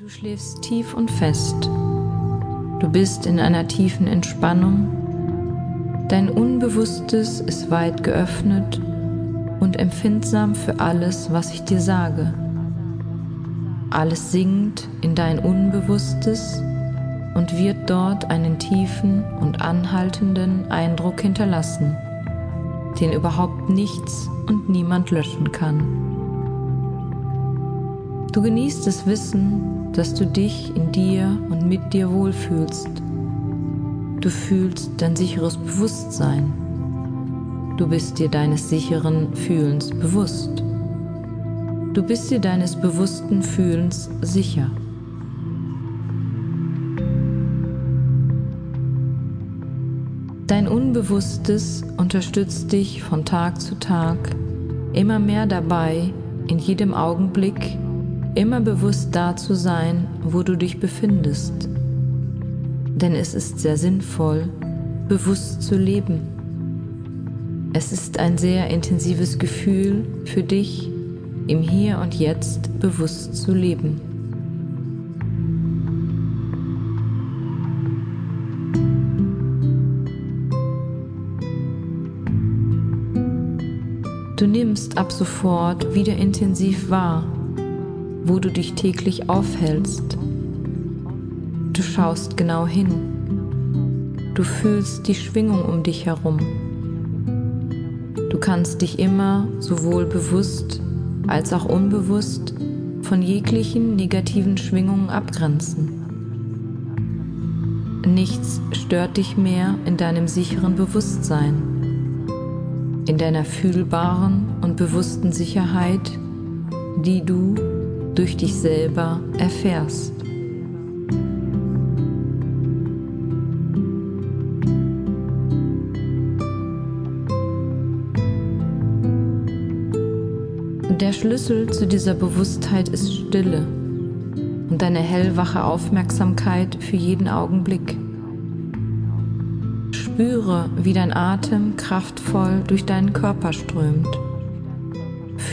Du schläfst tief und fest. Du bist in einer tiefen Entspannung. Dein Unbewusstes ist weit geöffnet und empfindsam für alles, was ich dir sage. Alles sinkt in dein Unbewusstes und wird dort einen tiefen und anhaltenden Eindruck hinterlassen, den überhaupt nichts und niemand löschen kann. Du genießt das Wissen, dass du dich in dir und mit dir wohlfühlst. Du fühlst dein sicheres Bewusstsein. Du bist dir deines sicheren Fühlens bewusst. Du bist dir deines bewussten Fühlens sicher. Dein Unbewusstes unterstützt dich von Tag zu Tag immer mehr dabei, in jedem Augenblick immer bewusst da zu sein, wo du dich befindest. Denn es ist sehr sinnvoll, bewusst zu leben. Es ist ein sehr intensives Gefühl für dich, im Hier und Jetzt bewusst zu leben. Du nimmst ab sofort wieder intensiv wahr, wo du dich täglich aufhältst. Du schaust genau hin. Du fühlst die Schwingung um dich herum. Du kannst dich immer sowohl bewusst als auch unbewusst von jeglichen negativen Schwingungen abgrenzen. Nichts stört dich mehr in deinem sicheren Bewusstsein, in deiner fühlbaren und bewussten Sicherheit, die du durch dich selber erfährst. Der Schlüssel zu dieser Bewusstheit ist Stille und deine hellwache Aufmerksamkeit für jeden Augenblick. Spüre, wie dein Atem kraftvoll durch deinen Körper strömt.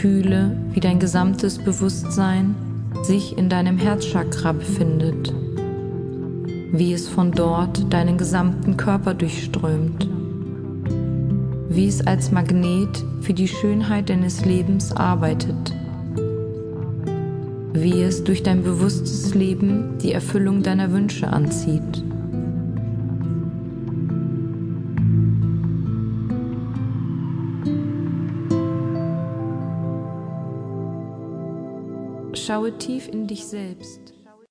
Fühle, wie dein gesamtes Bewusstsein sich in deinem Herzchakra befindet, wie es von dort deinen gesamten Körper durchströmt, wie es als Magnet für die Schönheit deines Lebens arbeitet, wie es durch dein bewusstes Leben die Erfüllung deiner Wünsche anzieht. Schaue tief in dich selbst.